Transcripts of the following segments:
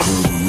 cruising.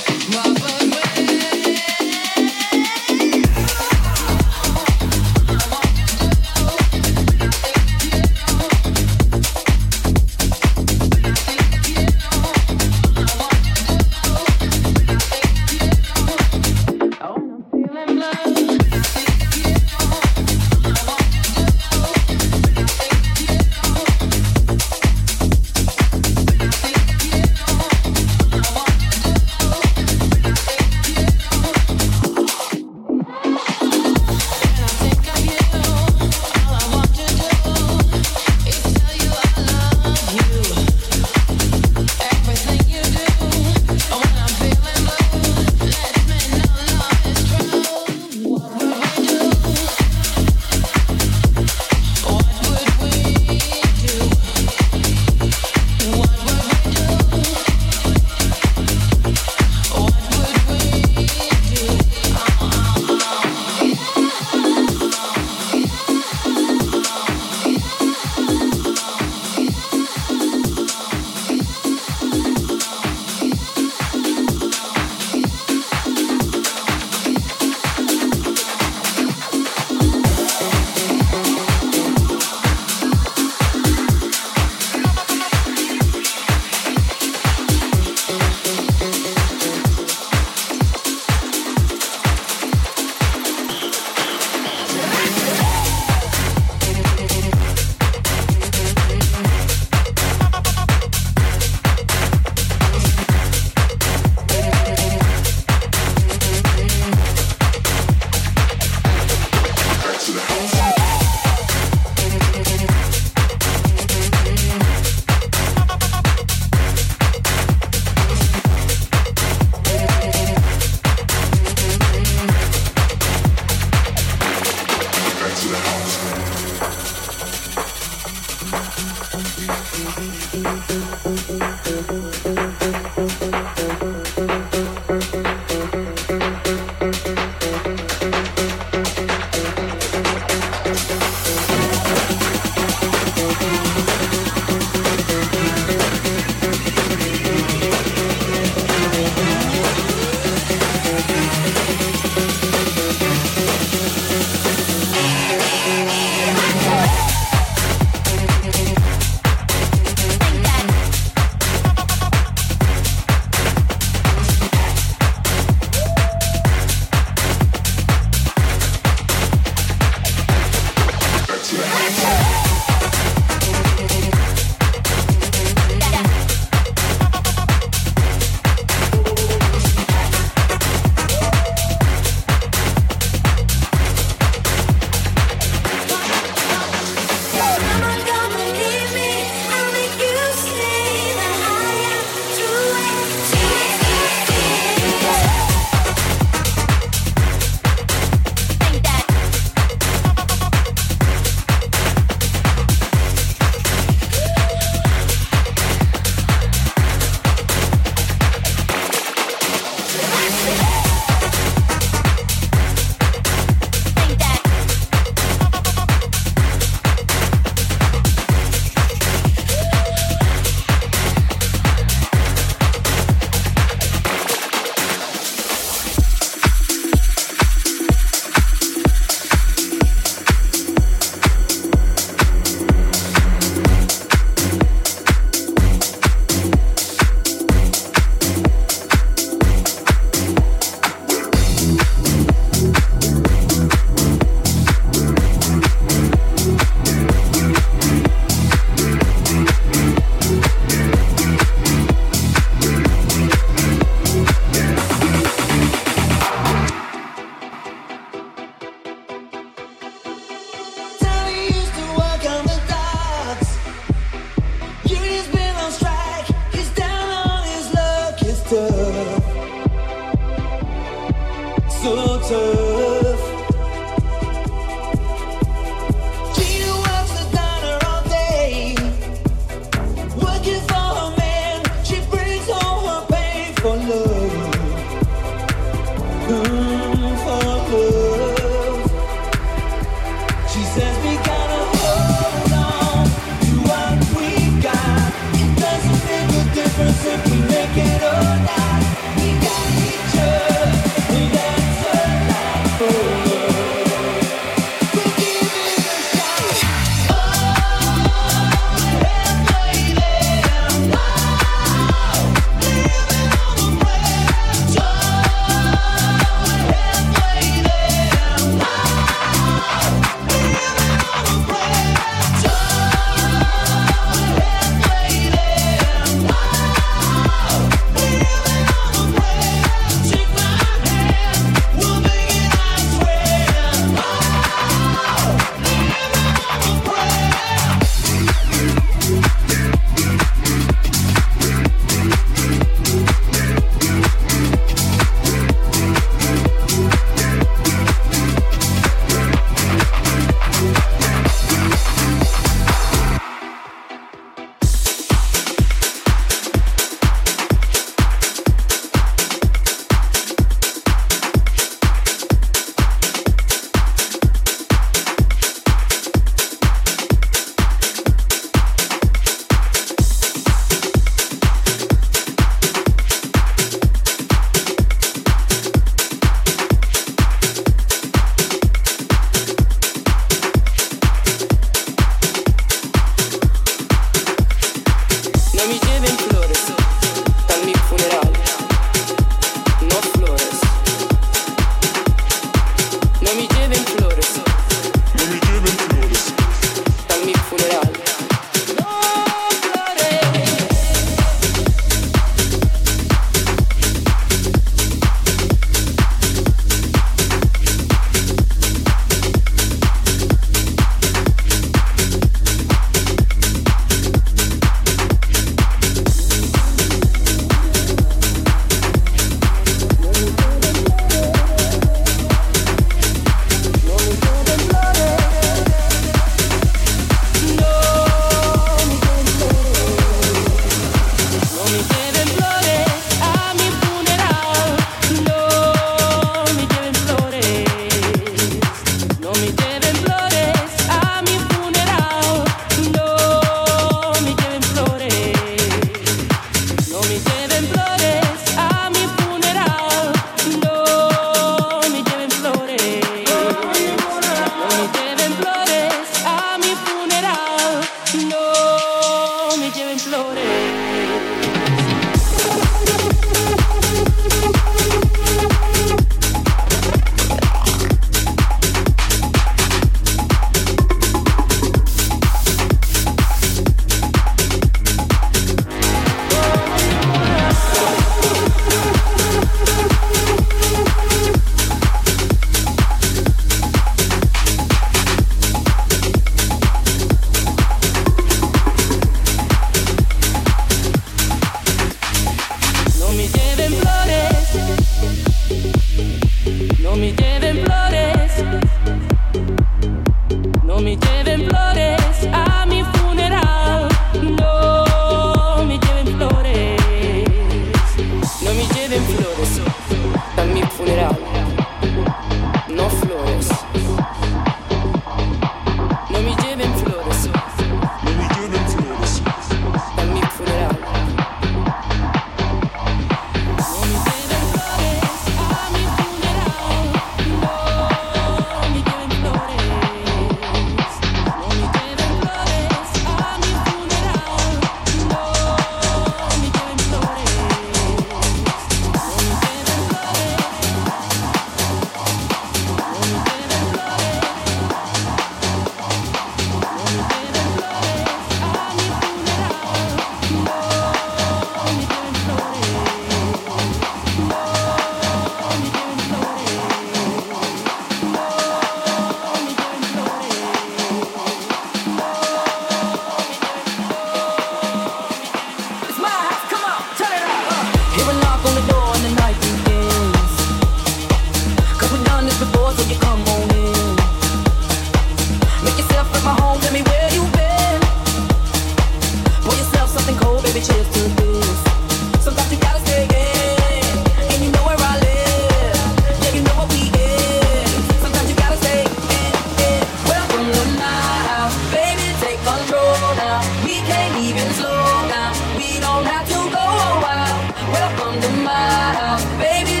the mile, baby.